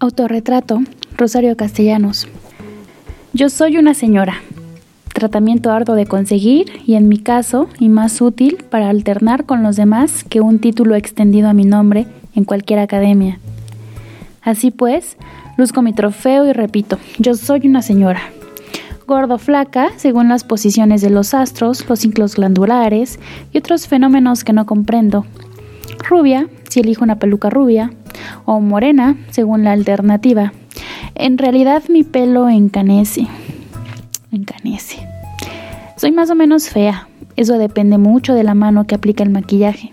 Autorretrato, Rosario Castellanos. Yo soy una señora. Tratamiento arduo de conseguir y en mi caso, y más útil para alternar con los demás que un título extendido a mi nombre en cualquier academia. Así pues, luzco mi trofeo y repito, yo soy una señora. Gordo flaca, según las posiciones de los astros, los ciclos glandulares y otros fenómenos que no comprendo. Rubia, si elijo una peluca rubia, o morena, según la alternativa. En realidad mi pelo encanece. Encanece. Soy más o menos fea. Eso depende mucho de la mano que aplica el maquillaje.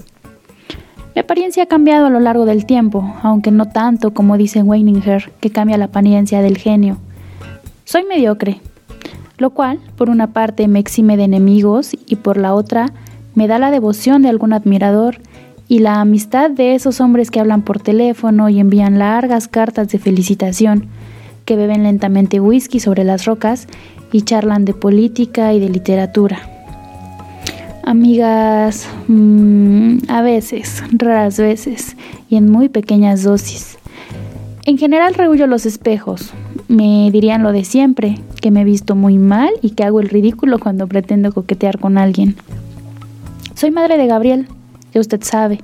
Mi apariencia ha cambiado a lo largo del tiempo, aunque no tanto como dice Weininger, que cambia la apariencia del genio. Soy mediocre, lo cual, por una parte, me exime de enemigos y por la otra, me da la devoción de algún admirador y la amistad de esos hombres que hablan por teléfono y envían largas cartas de felicitación, que beben lentamente whisky sobre las rocas y charlan de política y de literatura. Amigas, mm, a veces, raras veces, y en muy pequeñas dosis. En general rehuyo los espejos. Me dirían lo de siempre, que me he visto muy mal y que hago el ridículo cuando pretendo coquetear con alguien. Soy madre de Gabriel, usted sabe,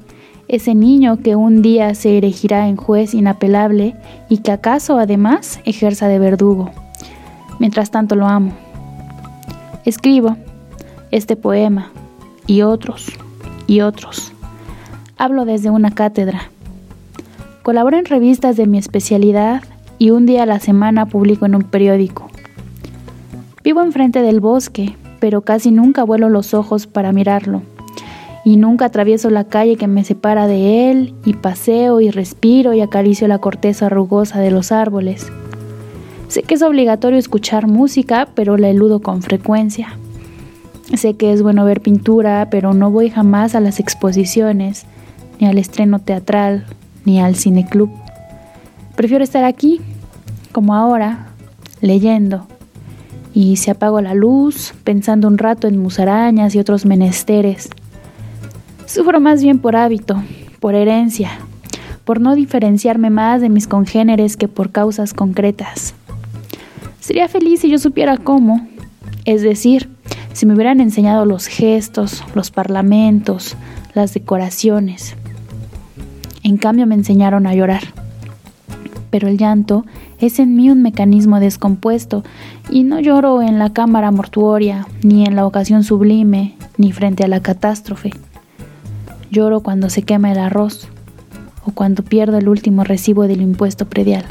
ese niño que un día se erigirá en juez inapelable y que acaso además ejerza de verdugo. Mientras tanto lo amo. Escribo este poema y otros y otros. Hablo desde una cátedra. Colaboro en revistas de mi especialidad y un día a la semana publico en un periódico. Vivo enfrente del bosque, pero casi nunca vuelo los ojos para mirarlo y nunca atravieso la calle que me separa de él y paseo y respiro y acaricio la corteza rugosa de los árboles. Sé que es obligatorio escuchar música, pero la eludo con frecuencia. Sé que es bueno ver pintura, pero no voy jamás a las exposiciones, ni al estreno teatral, ni al cineclub. Prefiero estar aquí, como ahora, leyendo. Y si apago la luz, pensando un rato en musarañas y otros menesteres, Sufro más bien por hábito, por herencia, por no diferenciarme más de mis congéneres que por causas concretas. Sería feliz si yo supiera cómo, es decir, si me hubieran enseñado los gestos, los parlamentos, las decoraciones. En cambio me enseñaron a llorar. Pero el llanto es en mí un mecanismo descompuesto y no lloro en la cámara mortuoria, ni en la ocasión sublime, ni frente a la catástrofe. Lloro cuando se quema el arroz o cuando pierdo el último recibo del impuesto predial.